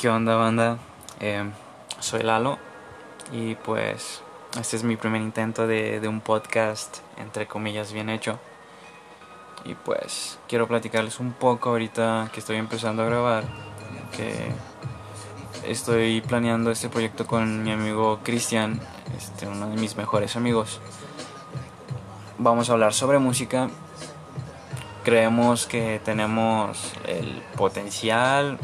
¿Qué onda banda? Eh, soy Lalo y pues este es mi primer intento de, de, un podcast entre comillas bien hecho y pues quiero platicarles un poco ahorita que estoy empezando a grabar que estoy planeando este proyecto con mi amigo Cristian, este, uno de mis mejores amigos. Vamos a hablar sobre música. Creemos que tenemos el potencial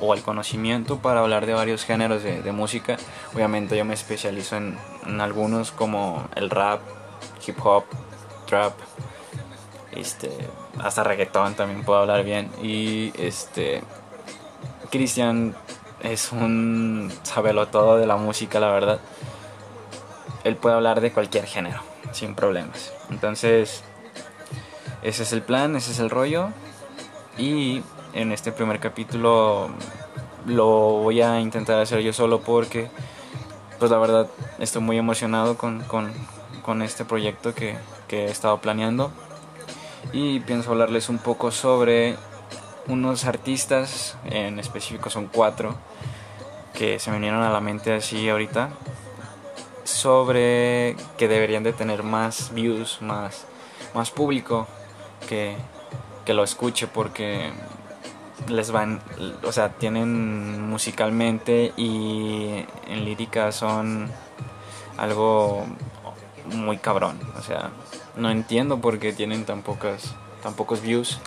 o el conocimiento para hablar de varios géneros de, música. Obviamente yo me especializo en, algunos como el rap, hip hop, trap, este, hasta reggaetón también puedo hablar bien. Y este, Cristian es un sabelo todo de la música, la verdad. Él puede hablar de cualquier género, sin problemas. Entonces, ese es el plan, ese es el rollo. Y en este primer capítulo lo voy a intentar hacer yo solo porque pues la verdad estoy muy emocionado con, este proyecto que, que, he estado planeando. Y pienso hablarles un poco sobre unos artistas, en específico son cuatro, que se me vinieron a la mente así ahorita, sobre que deberían de tener más views, más, más público que, que lo escuche porque les van, o sea, tienen musicalmente y en lírica son algo muy cabrón, o sea, no entiendo por qué tienen tan pocas tan pocos views.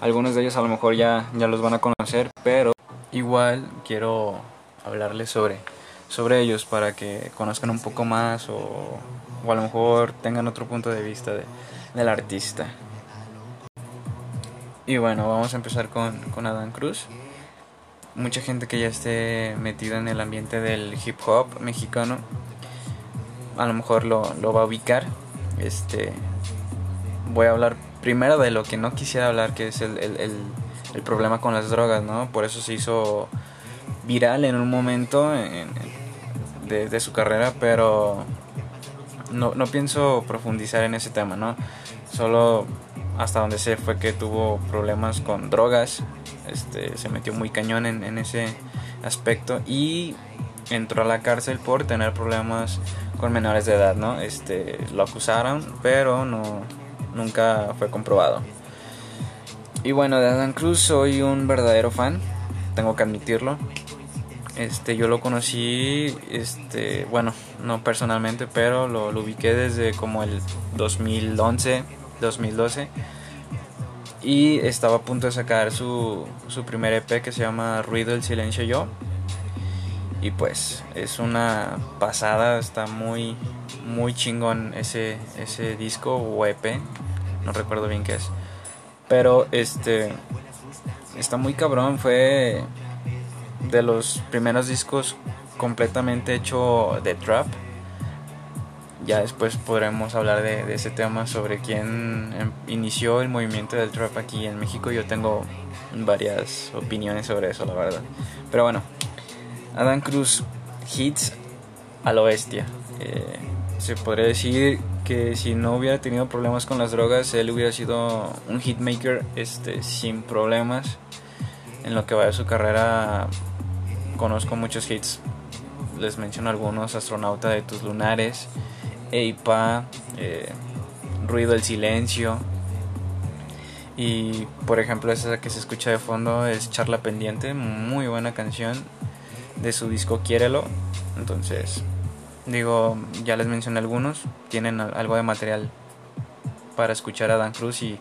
Algunos de ellos a lo mejor ya ya los van a conocer, pero igual quiero hablarles sobre sobre ellos para que conozcan un poco más o, o a lo mejor tengan otro punto de vista de, del artista. Y bueno, vamos a empezar con, con Adán Cruz. Mucha gente que ya esté metida en el ambiente del hip hop mexicano, a lo mejor lo, lo va a ubicar. Este, voy a hablar primero de lo que no quisiera hablar, que es el, el, el, problema con las drogas, ¿no? Por eso se hizo viral en un momento de, su carrera, pero no, no pienso profundizar en ese tema, ¿no? Solo hasta donde sé fue que tuvo problemas con drogas, este, se metió muy cañón en, en, ese aspecto y entró a la cárcel por tener problemas con menores de edad, ¿no? Este, lo acusaron, pero no, nunca fue comprobado. Y bueno, de Adam Cruz soy un verdadero fan, tengo que admitirlo. Este, yo lo conocí, este, bueno, no personalmente, pero lo, lo ubiqué desde como el 2011 2012 y estaba a punto de sacar su, su primer EP que se llama Ruido el Silencio Yo. Y pues es una pasada, está muy muy chingón ese, ese disco o EP, no recuerdo bien qué es, pero este está muy cabrón, fue de los primeros discos completamente hecho de trap ya después podremos hablar de, ese tema sobre quién em, inició el movimiento del trap aquí en México. Yo tengo varias opiniones sobre eso, la verdad. Pero bueno, Adán Cruz hits a lo bestia. Eh, se podría decir que si no hubiera tenido problemas con las drogas, él hubiera sido un hitmaker este, sin problemas. En lo que va de su carrera, conozco muchos hits. Les menciono algunos: Astronauta de tus lunares. Eipa, eh, Ruido el Silencio. Y por ejemplo, esa que se escucha de fondo es Charla Pendiente, muy buena canción de su disco Quiérelo. Entonces, digo, ya les mencioné algunos, tienen algo de material para escuchar a Dan Cruz y,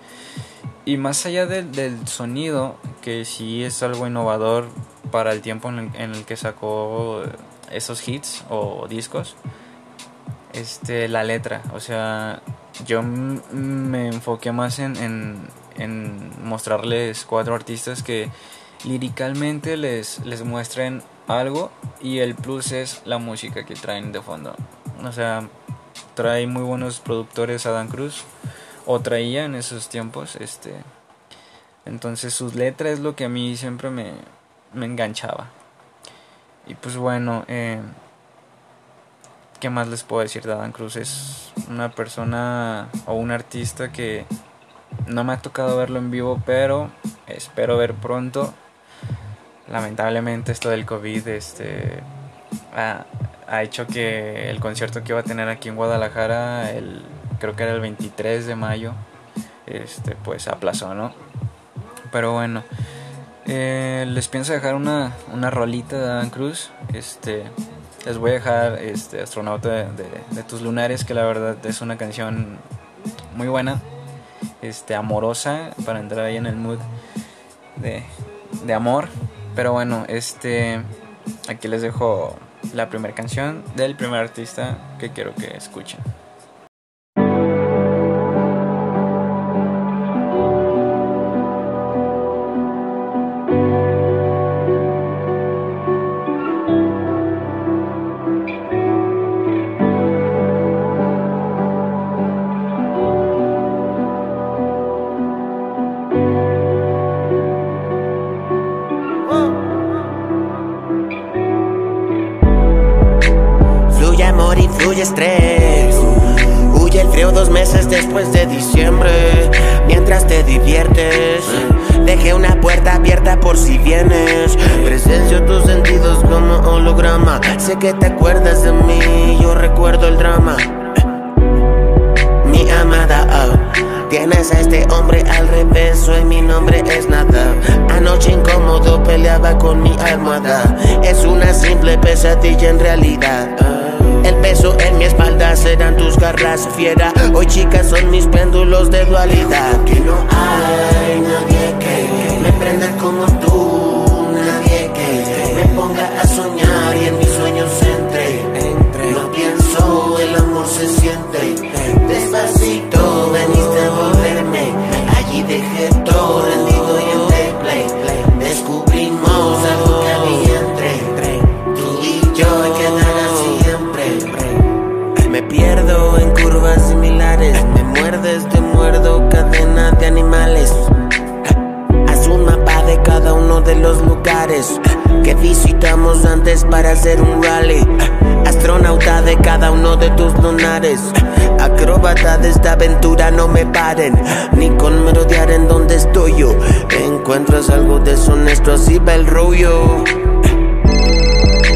y más allá del, sonido, que sí es algo innovador para el tiempo en el que sacó esos hits o discos este, la letra. O sea, yo me enfoqué más en, en, mostrarles cuatro artistas que liricalmente les, les muestren algo y el plus es la música que traen de fondo. O sea, trae muy buenos productores Adam Cruz o traía en esos tiempos, este entonces sus letras es lo que a mí siempre me, me enganchaba. Y pues bueno, eh, ¿Qué más les puedo decir de Adán Cruz? Es una persona o un artista que no me ha tocado verlo en vivo, pero espero ver pronto. lamentablemente esto del COVID este, ha, hecho que el concierto que iba a tener aquí en Guadalajara, el, creo que era el 23 de mayo, este, pues aplazó, ¿no? Pero bueno, eh, les pienso dejar una, una rolita de Dan Cruz. Este, les voy a dejar este, Astronauta de, tus lunares, que la verdad es una canción muy buena, este, amorosa, para entrar ahí en el mood de, de amor. Pero bueno, este, aquí les dejo la primera canción del primer artista que quiero que escuchen. Meses después de diciembre. Mientras te diviertes, dejé una puerta abierta por si vienes. Presencio tus sentidos como holograma. Sé que te acuerdas de mí, yo recuerdo el drama. Mi amada, oh, tienes a este hombre al revés, hoy mi nombre es nada. Anoche incómodo peleaba con mi almohada. Es una simple pesadilla en realidad. El peso en mi espalda serán tus garras fiera. Hoy chicas son mis péndulos de dualidad. Que no hay nadie que me prenda como tú. Que visitamos antes para hacer un rally. Astronauta de cada uno de tus lunares. Acróbata de esta aventura, no me paren. Ni con merodear en donde estoy yo. Encuentras algo deshonesto, así va el rollo.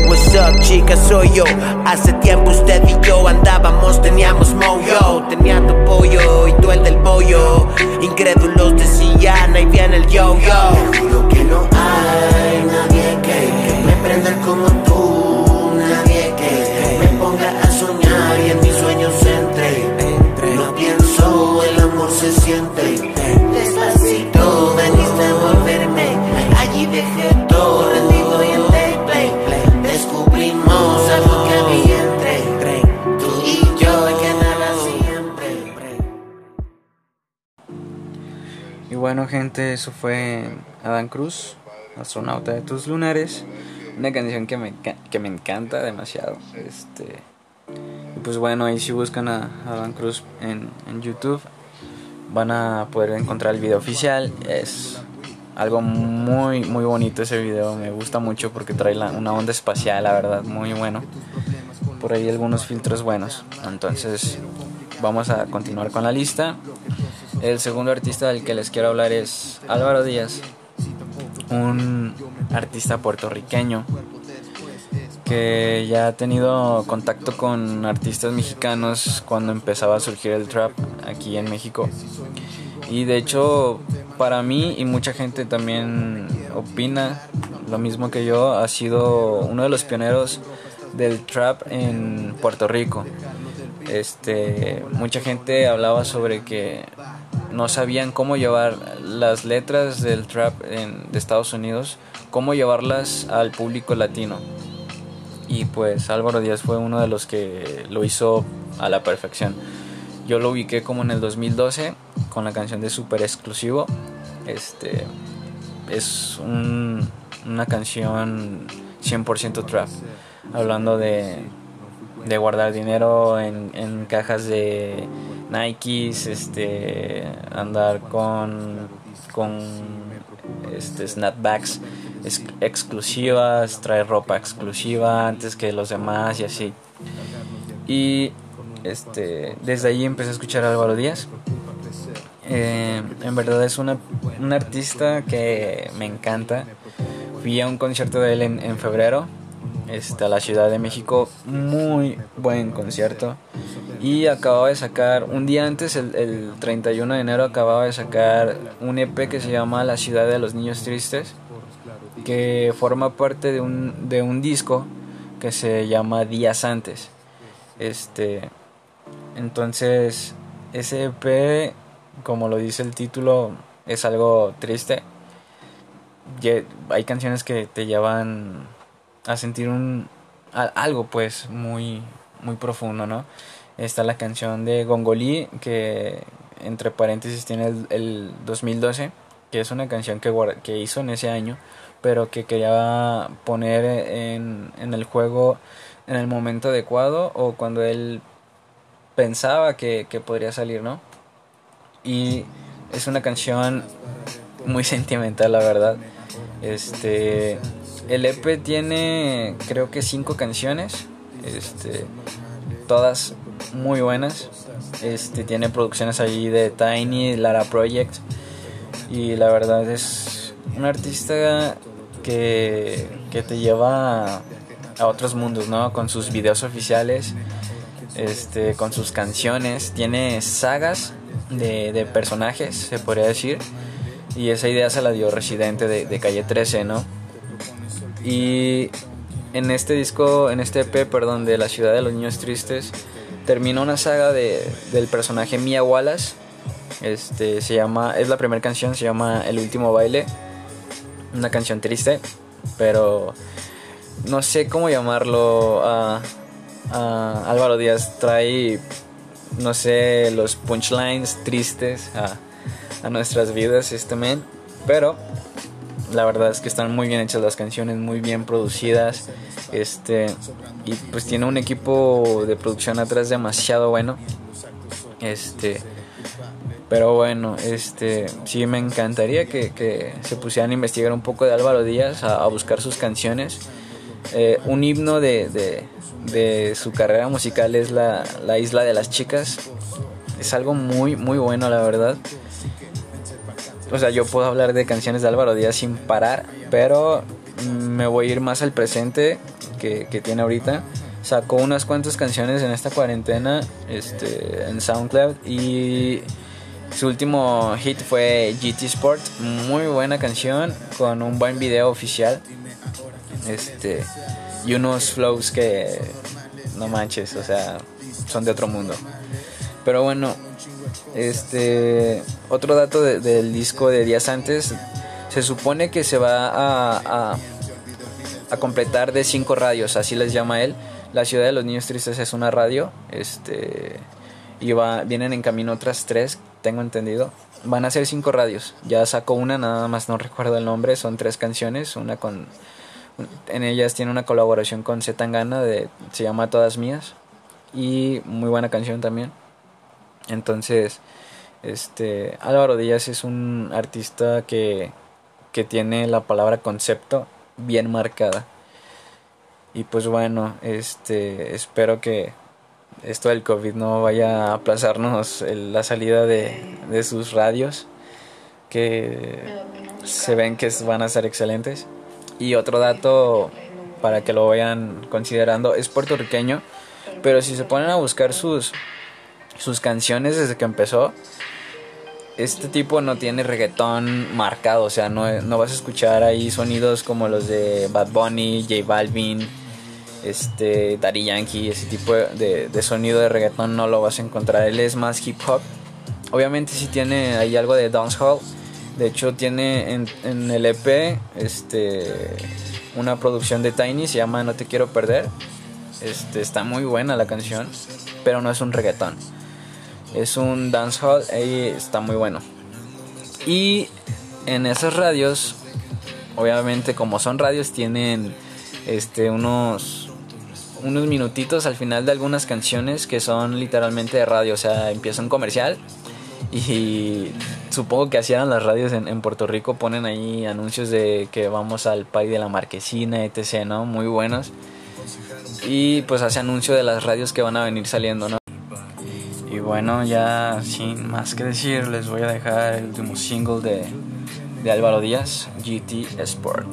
What's up, chica? Soy yo. Hace tiempo usted y yo andábamos, teníamos moyo. Tenía tu pollo y tú el del pollo. Incrédulos decían, ahí viene el yo-yo. Eso fue Adán Cruz, astronauta de tus lunares. Una canción que me, que me encanta demasiado. Este, pues bueno, ahí si buscan a Adán Cruz en, en YouTube, van a poder encontrar el video oficial. Es algo muy muy bonito ese video me gusta mucho porque trae una onda espacial la verdad muy bueno por ahí algunos filtros buenos entonces vamos a continuar con la lista el segundo artista del que les quiero hablar es Álvaro Díaz un artista puertorriqueño que ya ha tenido contacto con artistas mexicanos cuando empezaba a surgir el trap aquí en México y de hecho para mí y mucha gente también opina lo mismo que yo, ha sido uno de los pioneros del trap en Puerto Rico. Este, mucha gente hablaba sobre que no sabían cómo llevar las letras del trap en, de Estados Unidos, cómo llevarlas al público latino. Y pues Álvaro Díaz fue uno de los que lo hizo a la perfección. Yo lo ubiqué como en el 2012 con la canción de Super Exclusivo. Este es una canción 100% trap, hablando de, de guardar dinero en, en, cajas de Nikes, este, andar con, con este, snapbacks exclusivas, traer ropa exclusiva antes que los demás y así. Y este, desde ahí empecé a escuchar a Álvaro Díaz. Eh, en verdad es una, un artista que me encanta. fui a un concierto de él en, en febrero, este, a la Ciudad de México, muy buen concierto. Y acababa de sacar, un día antes, el, el 31 de enero, acababa de sacar un EP que se llama La Ciudad de los Niños Tristes, que forma parte de un, de un disco que se llama Días Antes. Este, entonces, ese EP, como lo dice el título, es algo triste. Hay canciones que te llevan a sentir un algo pues muy muy profundo, ¿no? Está la canción de Gongolí que entre paréntesis tiene el, el 2012, que es una canción que, que hizo en ese año, pero que quería poner en, en el juego en el momento adecuado o cuando él pensaba que, que podría salir, ¿no? Y es una canción muy sentimental, la verdad. Este, el EP tiene creo que cinco canciones, este, todas muy buenas. Este, tiene producciones ahí de Tiny, Lara Project y la verdad es un artista que, que te lleva a otros mundos, ¿no? Con sus videos oficiales, este, con sus canciones, tiene sagas de, de personajes, se podría decir, y esa idea se la dio Residente de, de Calle 13, ¿no? Y en este disco, en este EP, perdón, de La Ciudad de los Niños Tristes, termina una saga de, del personaje Mia Wallace. Este se llama, es la primera canción, se llama El último baile. Una canción triste, pero no sé cómo llamarlo. a Álvaro Díaz trae, no sé, los punchlines tristes a, a nuestras vidas, este men. Pero la verdad es que están muy bien hechas las canciones, muy bien producidas. Este, y pues tiene un equipo de producción atrás demasiado bueno. Este, pero bueno, este, sí me encantaría que, que se pusieran a investigar un poco de Álvaro Díaz, a, buscar sus canciones. Eh, un himno de, de, de, su carrera musical es la, la Isla de las Chicas. Es algo muy, muy bueno, la verdad. O sea, yo puedo hablar de canciones de Álvaro Díaz sin parar, pero me voy a ir más al presente que, tiene ahorita. Sacó unas cuantas canciones en esta cuarentena este, en SoundCloud y su último hit fue GT Sport, muy buena canción con un buen video oficial. Este y unos flows que no manches, o sea, son de otro mundo. Pero bueno, este otro dato de, del disco de días antes, se supone que se va a, a, completar de cinco radios, así les llama él. La ciudad de los niños tristes es una radio, este y va, vienen en camino otras tres, tengo entendido. Van a ser cinco radios. Ya sacó una, nada más no recuerdo el nombre. Son tres canciones, una con en ellas tiene una colaboración con Zetangana de se llama Todas mías y muy buena canción también. Entonces, este Álvaro Díaz es un artista que, que tiene la palabra concepto bien marcada. Y pues bueno, este espero que esto del COVID no vaya a aplazarnos la salida de, de sus radios que se ven que van a ser excelentes. Y otro dato para que lo vayan considerando es puertorriqueño, pero si se ponen a buscar sus sus canciones desde que empezó, este tipo no tiene reggaetón marcado, o sea, no, no vas a escuchar ahí sonidos como los de Bad Bunny, J Balvin, este, Daddy Yankee, ese tipo de, de, sonido de reggaetón no lo vas a encontrar, él es más hip hop. Obviamente sí tiene ahí algo de dancehall, de hecho tiene en, en el EP este, una producción de Tiny, se llama No te quiero perder, este, está muy buena la canción, pero no es un reggaetón es un dancehall y está muy bueno. Y en esas radios, obviamente como son radios, tienen este unos unos minutitos al final de algunas canciones que son literalmente de radio, o sea, empieza un comercial y supongo que hacían las radios en, en, Puerto Rico, ponen ahí anuncios de que vamos al Parque de la Marquesina, etc., ¿no? Muy buenos. Y pues hace anuncio de las radios que van a venir saliendo, ¿no? Bueno, ya sin más que decir, les voy a dejar el último single de, de Álvaro Díaz, GT Sport.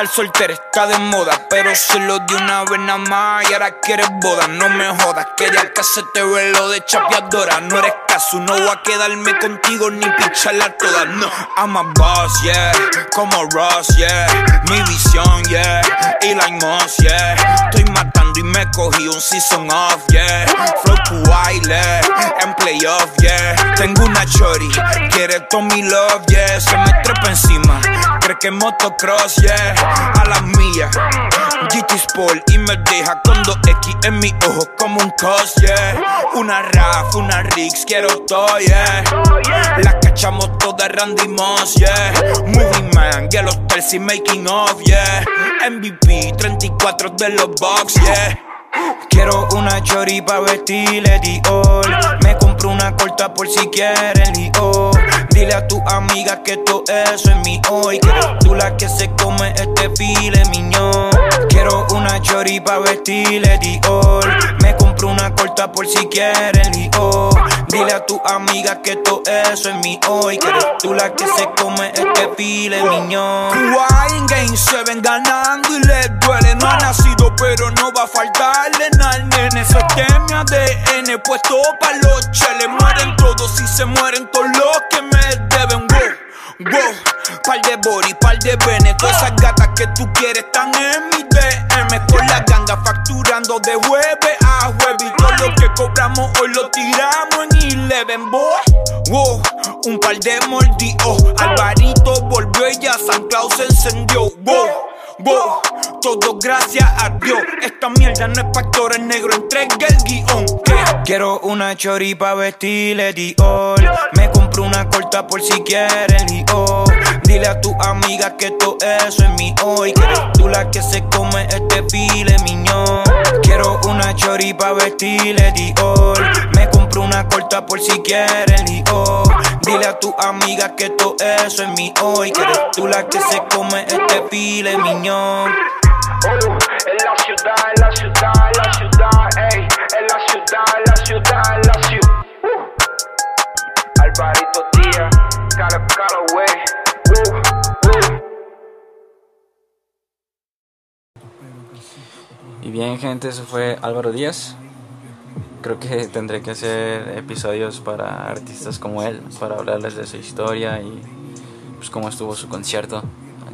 Estar soltera está de moda, pero solo de una vez nada más y ahora quieres boda. No me jodas, quería que se te lo de chapeadora. No eres caso, no voy a quedarme contigo ni picharla toda. No, I'm a boss, yeah, como Ross, yeah. Mi visión, yeah, y la Moss, yeah. Estoy matando y me cogí un season off, yeah. Flow to baile, en playoff, yeah. Tengo una chori, quiere mi love, yeah. Se me trepa encima, cree que motocross, yeah a las mías. GT Sport y me deja con dos X en mi ojo como un cos, yeah. Una RAF, una Rix, quiero todo, yeah. La cachamos todas Randy Moss, yeah. Movie Man, y el hotel sin making of, yeah. MVP, 34 de los box, yeah. Quiero una chori pa' vestirle Dior. Me compro una corta por si quieren lío Dile a tu amiga que todo eso es mi hoy. Quiero tú la que se come este file miñón. Quiero una chori pa' vestirle Dior. Me compro una corta por si quieren lío Dile a tu amiga que todo eso es mi hoy. Quiero tú la que se come este file miñón. Wine Game 7 ganando pero no va a faltarle nada nene. Eso es mi ADN puesto pa' los cheles. Mueren todos y se mueren todos los que me deben. Wow, wow, par de body, par de bene Todas esas gatas que tú quieres están en mi DM Con la ganga facturando de jueves a jueves. Y todo lo que cobramos hoy lo tiramos en Eleven, boy Wow, un par de mordidos. Alvarito volvió y ya San Claus encendió. Wow Wow, todo gracias a Dios. Esta mierda no es pa' actores negros, entregue el guion. Quiero una chori pa' vestirle Dior. Me compro una corta por si quieren lío. Dile a tu amiga que todo eso es mi hoy. Quieres tú la que se come este file miñón. Quiero una chori pa' vestirle Dior. Me compro una corta por si quieren lío. Dile a tu amiga que todo eso es mi hoy. Quieres tú la que se come este file miñón. Oh, en la ciudad, en la ciudad, en la ciudad, ey, en la ciudad, en la ciudad, en la ciudad. Uh. Alvarito Díaz, Caleb Calloway, uh, uh. Y bien gente, eso fue Álvaro Díaz. Creo que tendré que hacer episodios para artistas como él, para hablarles de su historia y pues cómo estuvo su concierto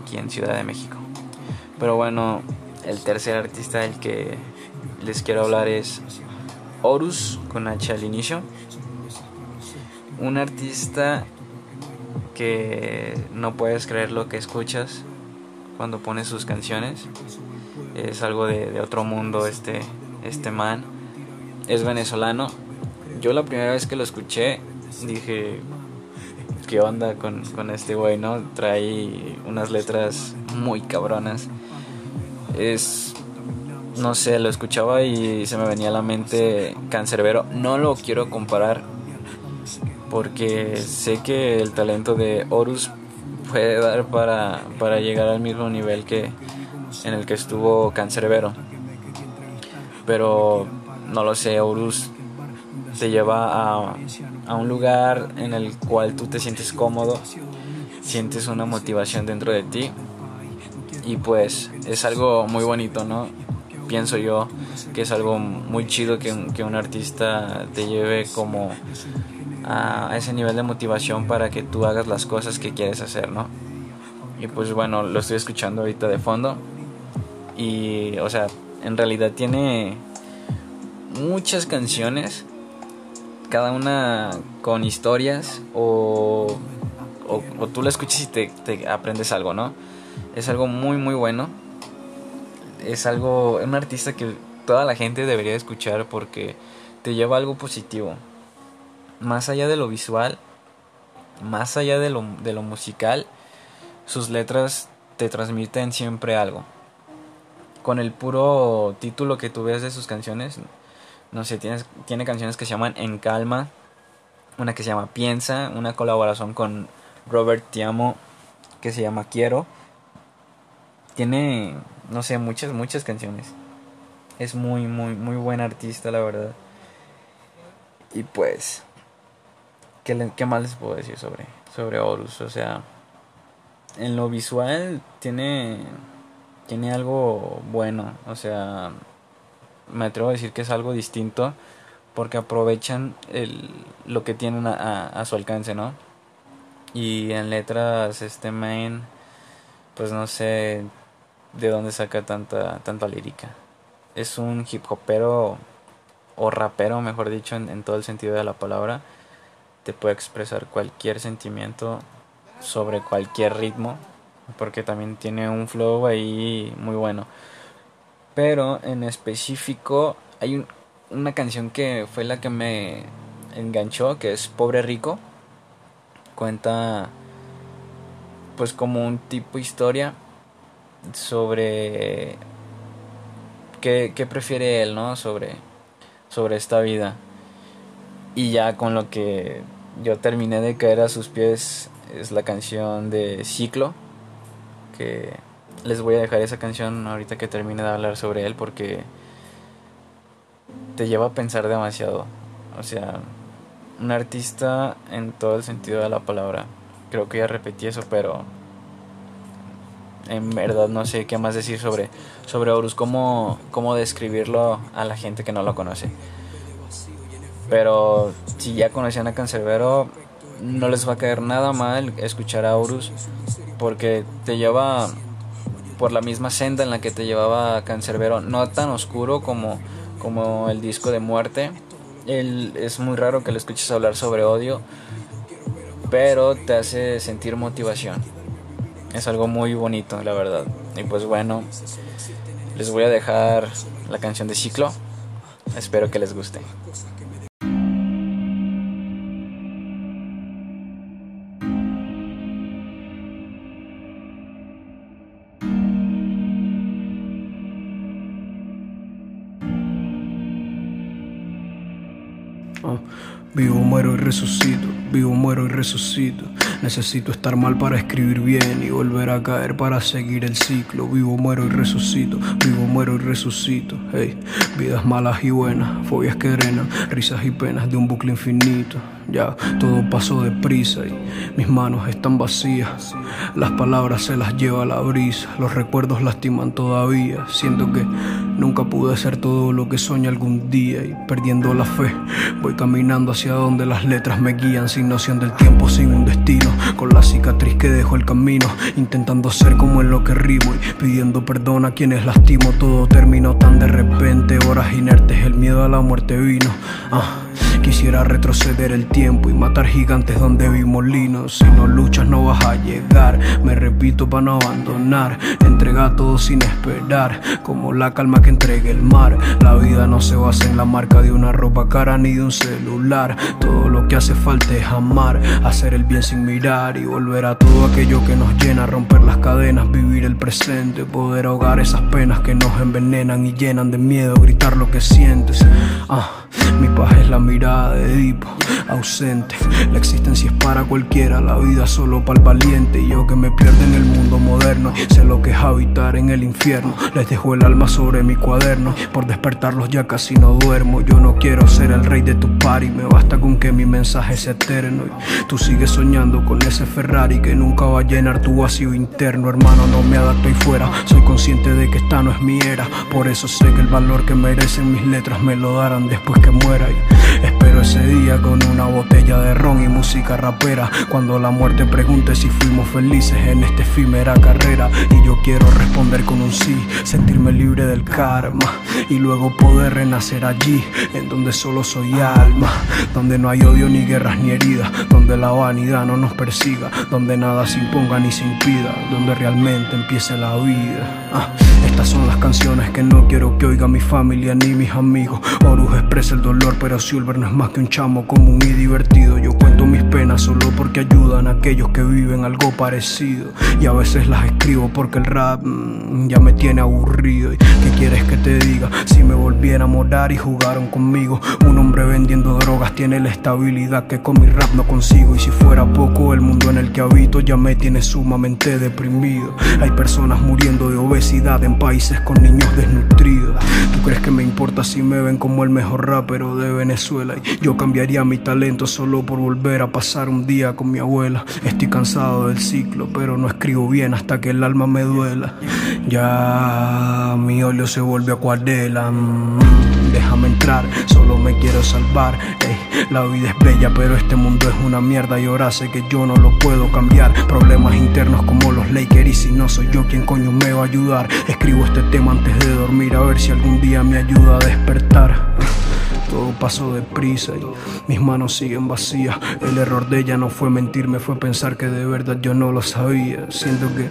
aquí en Ciudad de México. Pero bueno, el tercer artista del que les quiero hablar es Horus con H al inicio. Un artista que no puedes creer lo que escuchas cuando pones sus canciones. Es algo de, de otro mundo este, este man. Es venezolano. Yo la primera vez que lo escuché dije, ¿qué onda con, con este güey? ¿no? Trae unas letras muy cabronas. Es, no sé, lo escuchaba y se me venía a la mente Cancerbero. No lo quiero comparar porque sé que el talento de Horus puede dar para, para llegar al mismo nivel que en el que estuvo Cancerbero. Pero no lo sé, Horus te lleva a, a un lugar en el cual tú te sientes cómodo, sientes una motivación dentro de ti y pues es algo muy bonito, ¿no? Pienso yo que es algo muy chido que, que un artista te lleve como a, ese nivel de motivación para que tú hagas las cosas que quieres hacer, ¿no? Y pues bueno, lo estoy escuchando ahorita de fondo y, o sea, en realidad tiene muchas canciones, cada una con historias o, o, o tú la escuchas y te aprendes algo, ¿no? Es algo muy muy bueno. Es algo, un artista que toda la gente debería escuchar porque te lleva algo positivo. Más allá de lo visual, más allá de lo, de lo musical, sus letras te transmiten siempre algo. Con el puro título que tú ves de sus canciones, no sé, tienes, tiene canciones que se llaman En Calma, una que se llama Piensa, una colaboración con Robert Tiamo que se llama Quiero tiene, no sé, muchas, muchas canciones. Es muy, muy, muy buen artista, la verdad. Y pues, ¿qué, qué más les puedo decir sobre, sobre Horus? O sea, en lo visual tiene, tiene algo bueno. O sea, me atrevo a decir que es algo distinto porque aprovechan el, lo que tienen a, a- a su alcance, ¿no? Y en letras, este man, pues no sé de dónde saca tanta, tanta lírica. Es un hip hopero o rapero, mejor dicho, en, en todo el sentido de la palabra. Te puede expresar cualquier sentimiento sobre cualquier ritmo, porque también tiene un flow ahí muy bueno. Pero en específico hay un- una canción que fue la que me enganchó, que es Pobre Rico. Cuenta pues como un tipo historia sobre qué, qué prefiere él, ¿no? Sobre, sobre esta vida. Y ya con lo que yo terminé de caer a sus pies es la canción de Ciclo, que les voy a dejar esa canción ahorita que termine de hablar sobre él porque te lleva a pensar demasiado. O sea, un artista en todo el sentido de la palabra. Creo que ya repetí eso, pero en verdad no sé qué más decir sobre, sobre Horus, cómo, cómo describirlo a la gente que no lo conoce. Pero si ya conocían a Cancerbero, no les va a caer nada mal escuchar a Horus, porque te lleva por la misma senda en la que te llevaba Cancerbero, no tan oscuro como, como el disco de muerte. Es muy raro que le escuches hablar sobre odio, pero te hace sentir motivación. Es algo muy bonito, la verdad. Y pues bueno, les voy a dejar la canción de Ciclo. Espero que les guste. Ah, Vivo, muero y resucito, vivo, muero y resucito. Necesito estar mal para escribir bien y volver a caer para seguir el ciclo. Vivo, muero y resucito, vivo, muero y resucito. Hey, vidas malas y buenas, fobias que drenan, risas y penas de un bucle infinito. Ya, todo pasó deprisa y mis manos están vacías. Las palabras se las lleva la brisa, los recuerdos lastiman todavía. Siento que nunca pude ser todo lo que soñé algún día y perdiendo la fe, voy caminando hacia donde las letras me guían sin noción del tiempo, sin un destino, con la cicatriz que dejó el camino, intentando ser como en lo que rimo y pidiendo perdón a quienes lastimo. Todo terminó tan de repente, horas inertes, el miedo a la muerte vino. Ah. Quisiera retroceder el tiempo y matar gigantes donde vi molinos. Si no luchas no vas a llegar. Me repito para no abandonar. Entrega todo sin esperar. Como la calma que entregue el mar. La vida no se basa en la marca de una ropa cara ni de un celular. Todo lo que hace falta es amar. Hacer el bien sin mirar y volver a todo aquello que nos llena. Romper las cadenas, vivir el presente. Poder ahogar esas penas que nos envenenan y llenan de miedo. Gritar lo que sientes. Ah, mi paz es la mirada de Edipo, ausente. La existencia es para cualquiera, la vida solo para el valiente. Y yo que me pierdo en el mundo moderno, sé lo que es habitar en el infierno. Les dejo el alma sobre mi cuaderno, por despertarlos ya casi no duermo. Yo no quiero ser el rey de tu party, me basta con que mi mensaje sea eterno. Y tú sigues soñando con ese Ferrari que nunca va a llenar tu vacío interno, hermano. No me adapto ahí fuera, soy consciente de que esta no es mi era. Por eso sé que el valor que merecen mis letras me lo darán después que muera. Y ese día con una botella de ron y música rapera. Cuando la muerte pregunte si fuimos felices en esta efímera carrera. Y yo quiero responder con un sí, sentirme libre del karma. Y luego poder renacer allí, en donde solo soy alma. Donde no hay odio ni guerras ni heridas. Donde la vanidad no nos persiga. Donde nada se imponga ni se impida. Donde realmente empiece la vida. Ah, Estas son las canciones que no quiero que oiga mi familia ni mis amigos. Horus expresa el dolor, pero Silver no es más que un chamo común y divertido. Yo cuento mis penas solo porque ayudan a aquellos que viven algo parecido. Y a veces las escribo porque el rap mm, ya me tiene aburrido. ¿Y qué quieres que te diga? Si me volviera a morar y jugaron conmigo. Un hombre vendiendo drogas tiene la estabilidad que con mi rap no consigo. Y si fuera poco, el mundo en el que habito ya me tiene sumamente deprimido. Hay personas muriendo de obesidad en países con niños desnutridos. ¿Tú crees que me importa si me ven como el mejor rapero de Venezuela? Yo cambiaría mi talento solo por volver a pasar un día con mi abuela. Estoy cansado del ciclo, pero no escribo bien hasta que el alma me duela. Ya mi óleo se vuelve acuarela. mm, Déjame entrar, solo me quiero salvar. Ey, la vida es bella, pero este mundo es una mierda. Y ahora sé que yo no lo puedo cambiar. Problemas internos como los Lakers. Y si no soy yo quien coño me va a ayudar. Escribo este tema antes de dormir, a ver si algún día me ayuda a despertar. Todo pasó deprisa y mis manos siguen vacías. El error de ella no fue mentirme, fue pensar que de verdad yo no lo sabía. Siento que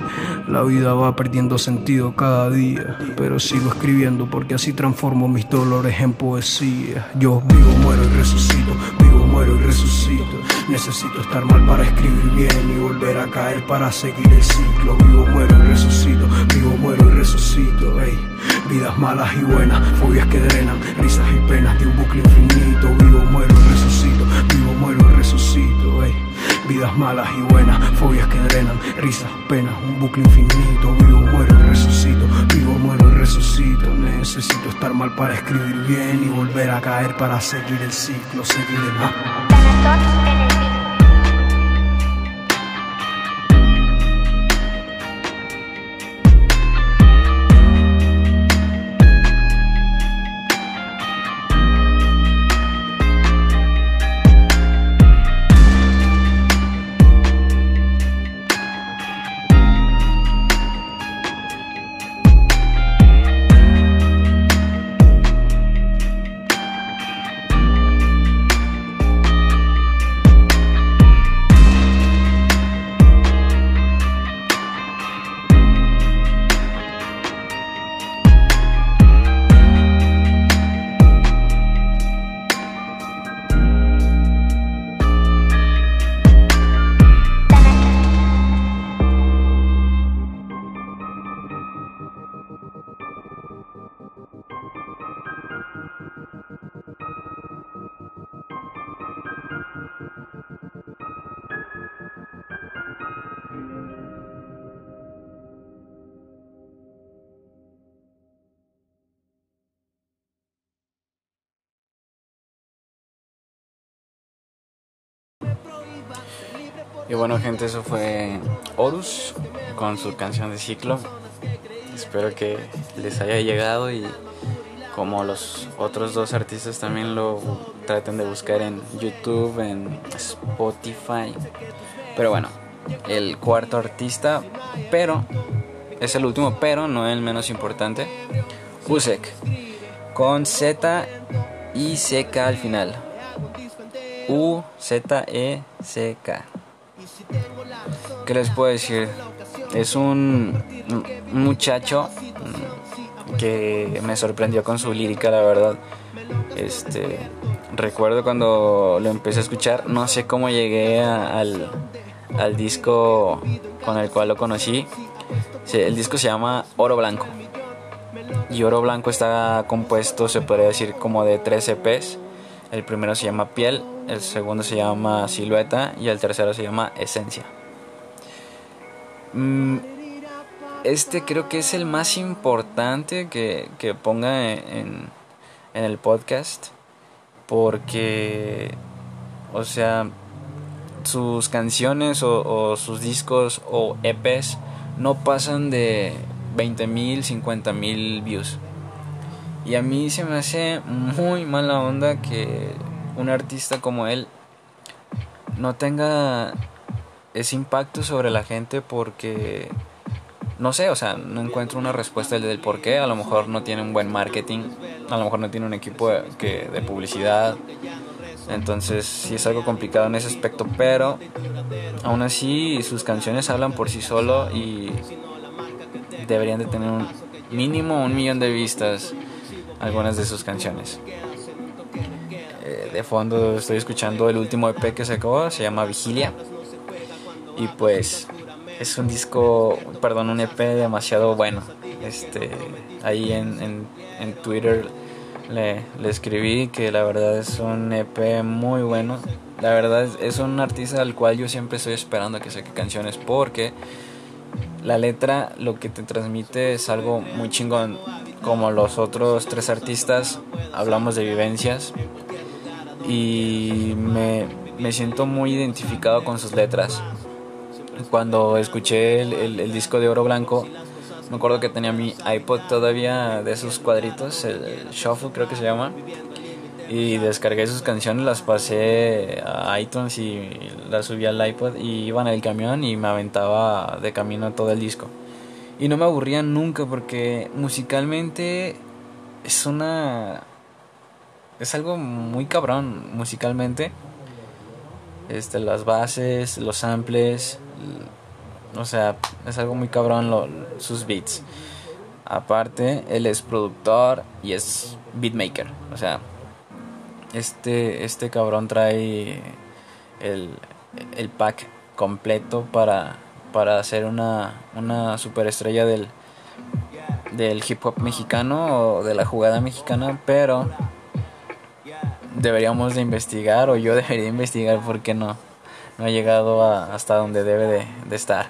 la vida va perdiendo sentido cada día, pero sigo escribiendo porque así transformo mis dolores en poesía. Yo vivo, muero y resucito, vivo, muero y resucito. Necesito estar mal para escribir bien y volver a caer para seguir el ciclo. Vivo, muero y resucito, vivo, muero y resucito. Vidas malas y buenas, fobias que drenan, risas y penas de un bucle infinito. Vivo, muero y resucito, vivo, muero y resucito. Ey, vidas malas y buenas, fobias que drenan, risas, penas, un bucle infinito. Vivo, muero y resucito, vivo, muero y resucito. Necesito estar mal para escribir bien y volver a caer para seguir el ciclo, seguir el mapa. Y bueno, gente, eso fue Horus con su canción de ciclo. Espero que les haya llegado y como los otros dos artistas también lo traten de buscar en YouTube, en Spotify. Pero bueno, el cuarto artista, pero es el último, pero no el menos importante. Usek, con Z y CK al final. U Z E C K. ¿Qué les puedo decir? Es un, muchacho que me sorprendió con su lírica, la verdad. Este, recuerdo cuando lo empecé a escuchar, no sé cómo llegué al, al disco con el cual lo conocí. El disco se llama Oro Blanco. Y Oro Blanco está compuesto, se podría decir, como de tres EPs. El primero se llama Piel, el segundo se llama Silueta y el tercero se llama Esencia. Mm, Este creo que es el más importante que, que ponga en, en el podcast porque, o sea, sus canciones o, o sus discos o EPs no pasan de 20 mil, 50 mil views. Y a mí se me hace muy mala onda que un artista como él no tenga ese impacto sobre la gente porque no sé, o sea, no encuentro una respuesta del, por qué. A lo mejor no tiene un buen marketing, a lo mejor no tiene un equipo de, que, de publicidad. Entonces sí es algo complicado en ese aspecto, pero aún así sus canciones hablan por sí solo y deberían de tener un, mínimo un millón de vistas algunas de sus canciones. Eh, de fondo estoy escuchando el último EP que sacó, se llama Vigilia. Y pues es un disco, perdón, un EP demasiado bueno. Este, ahí en, en, Twitter le, le, escribí que la verdad es un EP muy bueno. La verdad es, es un artista al cual yo siempre estoy esperando que saque canciones porque la letra lo que te transmite es algo muy chingón. Como los otros tres artistas, hablamos de vivencias y me, me siento muy identificado con sus letras. Cuando escuché el, el, disco de Oro Blanco, me acuerdo que tenía mi iPod todavía de esos cuadritos, el, el Shuffle creo que se llama, y descargué sus canciones, las pasé a iTunes y las subí al iPod y iba en el camión y me aventaba de camino todo el disco. Y no me aburría nunca porque musicalmente es una... es algo muy cabrón musicalmente. Este, las bases, los samples, o sea, es algo muy cabrón lo, sus beats. Aparte, él es productor y es beatmaker, o sea, este, este cabrón trae el, el pack completo para, para hacer una, una superestrella del, del hip hop mexicano o de la jugada mexicana, pero deberíamos de investigar o yo debería investigar porque no, no ha llegado a, hasta donde debe de, estar.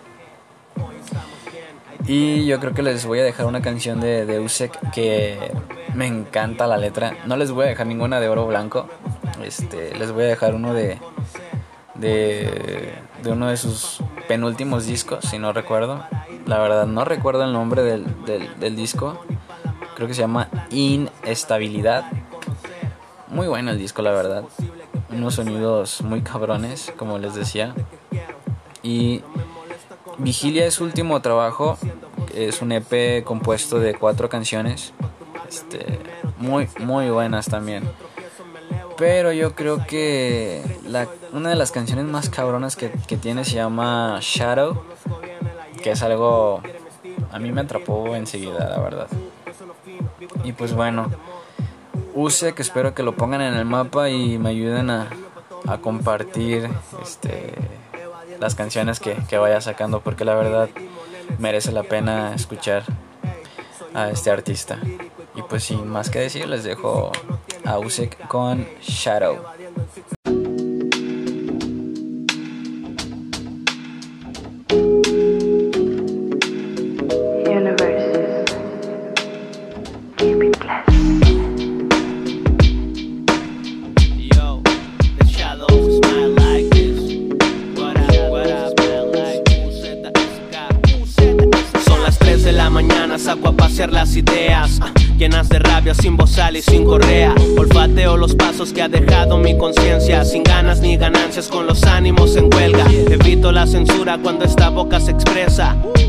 Y yo creo que les voy a dejar una canción de, de Usek que me encanta la letra. No les voy a dejar ninguna de oro blanco. Este, les voy a dejar uno de, de, de uno de sus penúltimos discos, si no recuerdo. La verdad, no recuerdo el nombre del, del disco. Creo que se llama Inestabilidad. Muy bueno el disco, la verdad. Unos sonidos muy cabrones, como les decía. Y Vigilia es último trabajo. Es un EP compuesto de cuatro canciones. Este, muy, muy buenas también. Pero yo creo que la, una de las canciones más cabronas que, que tiene se llama Shadow. Que es algo... A mí me atrapó enseguida, la verdad. Y pues bueno, use que espero que lo pongan en el mapa y me ayuden a, a compartir este, las canciones que, que vaya sacando porque la verdad merece la pena escuchar a este artista. Y pues sin más que decir, les dejo a Usek con Shadow.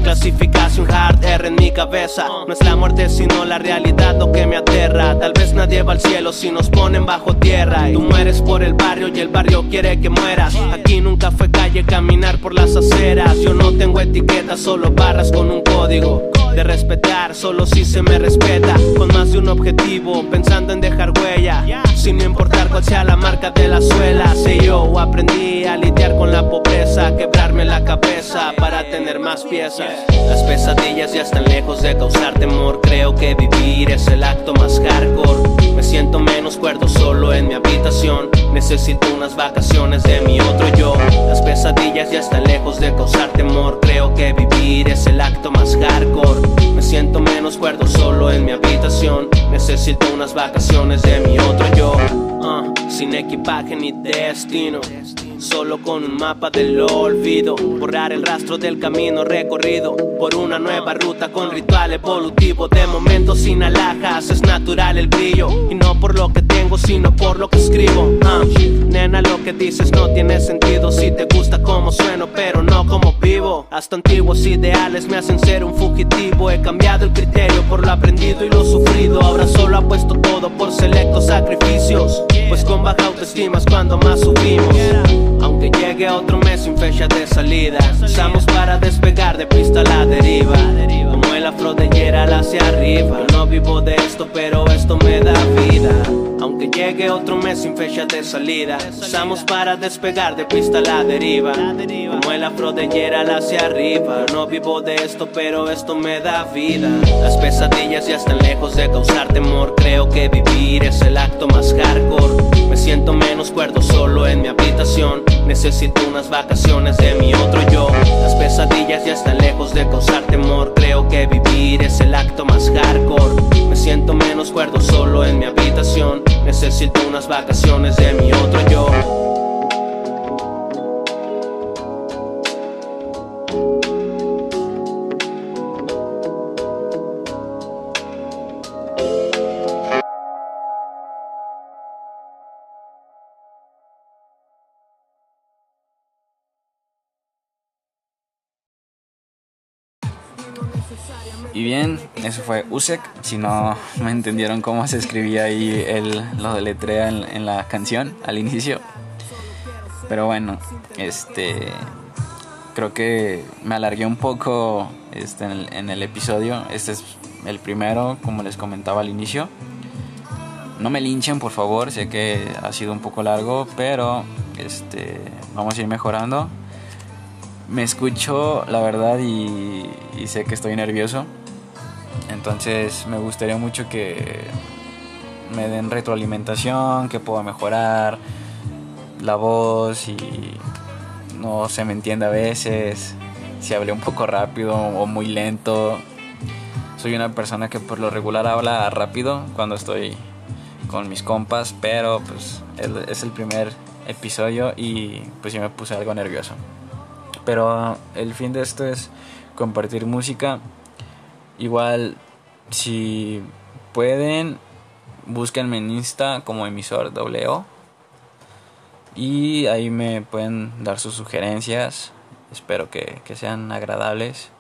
Clasificación hard R en mi cabeza. No es la muerte, sino la realidad lo que me aterra. Tal vez nadie va al cielo si nos ponen bajo tierra. Y tú mueres por el barrio y el barrio quiere que mueras. Aquí nunca fue calle caminar por las aceras. Yo no tengo etiquetas, solo barras con un código de respetar, solo si se me respeta. Con más de un objetivo, pensando en dejar huella. Sin importar cuál sea la marca de la suela. Sé yo, aprendí a lidiar con la pobreza, quebrarme la cabeza para tener más piezas. Las pesadillas ya están lejos de causar temor. Creo que vivir es el acto más hardcore. Me siento menos cuerdo solo en mi habitación. Necesito unas vacaciones de mi otro yo. Las pesadillas ya están lejos de causar temor. Creo que vivir es el acto más hardcore. Me siento menos cuerdo solo en mi habitación. Necesito unas vacaciones de mi otro yo. Uh, sin equipaje ni destino. Solo con un mapa del olvido. Borrar el rastro del camino recorrido. Por una nueva ruta con ritual evolutivo. De momento sin alhajas, es natural el brillo. Y no por lo que tengo, sino por lo que escribo. Uh, nena, lo que dices no tiene sentido. Si te gusta como sueno, pero no como vivo. Hasta antiguos ideales me hacen ser un fugitivo. He cambiado el criterio por lo aprendido y lo sufrido. Ahora solo apuesto todo por selectos sacrificios. Pues con baja autoestima es cuando más subimos. Aunque llegue otro mes sin fecha de salida, usamos para despegar de pista la deriva. Como el afro de Gerald hacia arriba. No vivo de esto, pero esto me da vida. Aunque llegue otro mes sin fecha de salida, usamos para despegar de pista la deriva. Como el afro de Gerald hacia arriba. No vivo de esto, pero esto me da vida. Las pesadillas ya están lejos de causar temor. Creo que vivir es el acto más hardcore. Me siento menos cuerdo solo en mi habitación. Necesito unas vacaciones de mi otro yo. Las pesadillas ya están lejos de causar temor. Creo que vivir es el acto más hardcore. Siento menos cuerdo solo en mi habitación. Necesito unas vacaciones de mi otro yo. Y bien, eso fue Usek. Si no me entendieron cómo se escribía ahí el, lo deletrea en, en la canción al inicio. Pero bueno, este creo que me alargué un poco este, en, el, en el episodio. Este es el primero, como les comentaba al inicio. No me linchen, por favor. Sé que ha sido un poco largo, pero este vamos a ir mejorando. Me escucho, la verdad, y, sé que estoy nervioso. Entonces me gustaría mucho que me den retroalimentación, que pueda mejorar la voz y no se me entiende a veces, si hablé un poco rápido o muy lento. Soy una persona que por lo regular habla rápido cuando estoy con mis compas, pero pues es el primer episodio y pues sí me puse algo nervioso. Pero el fin de esto es compartir música. Igual si pueden búsquenme en Insta como emisor WO y ahí me pueden dar sus sugerencias. Espero que, que, sean agradables.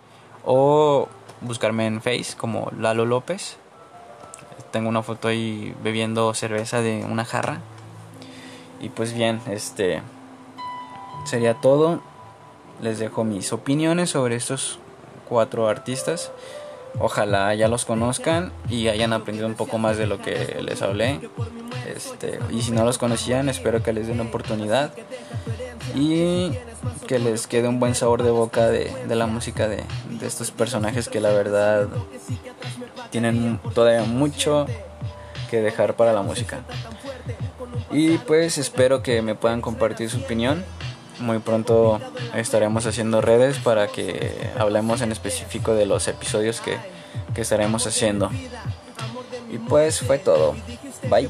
O buscarme en Face como Lalo López. Tengo una foto ahí bebiendo cerveza de una jarra. Y pues bien, este sería todo. Les dejo mis opiniones sobre estos cuatro artistas. Ojalá ya los conozcan y hayan aprendido un poco más de lo que les hablé. Este, y si no los conocían, espero que les den una oportunidad y que les quede un buen sabor de boca de, la música de, estos personajes que la verdad tienen todavía mucho que dejar para la música. Y pues espero que me puedan compartir su opinión. Muy pronto estaremos haciendo redes para que hablemos en específico de los episodios que, que estaremos haciendo. Y pues fue todo. Bye.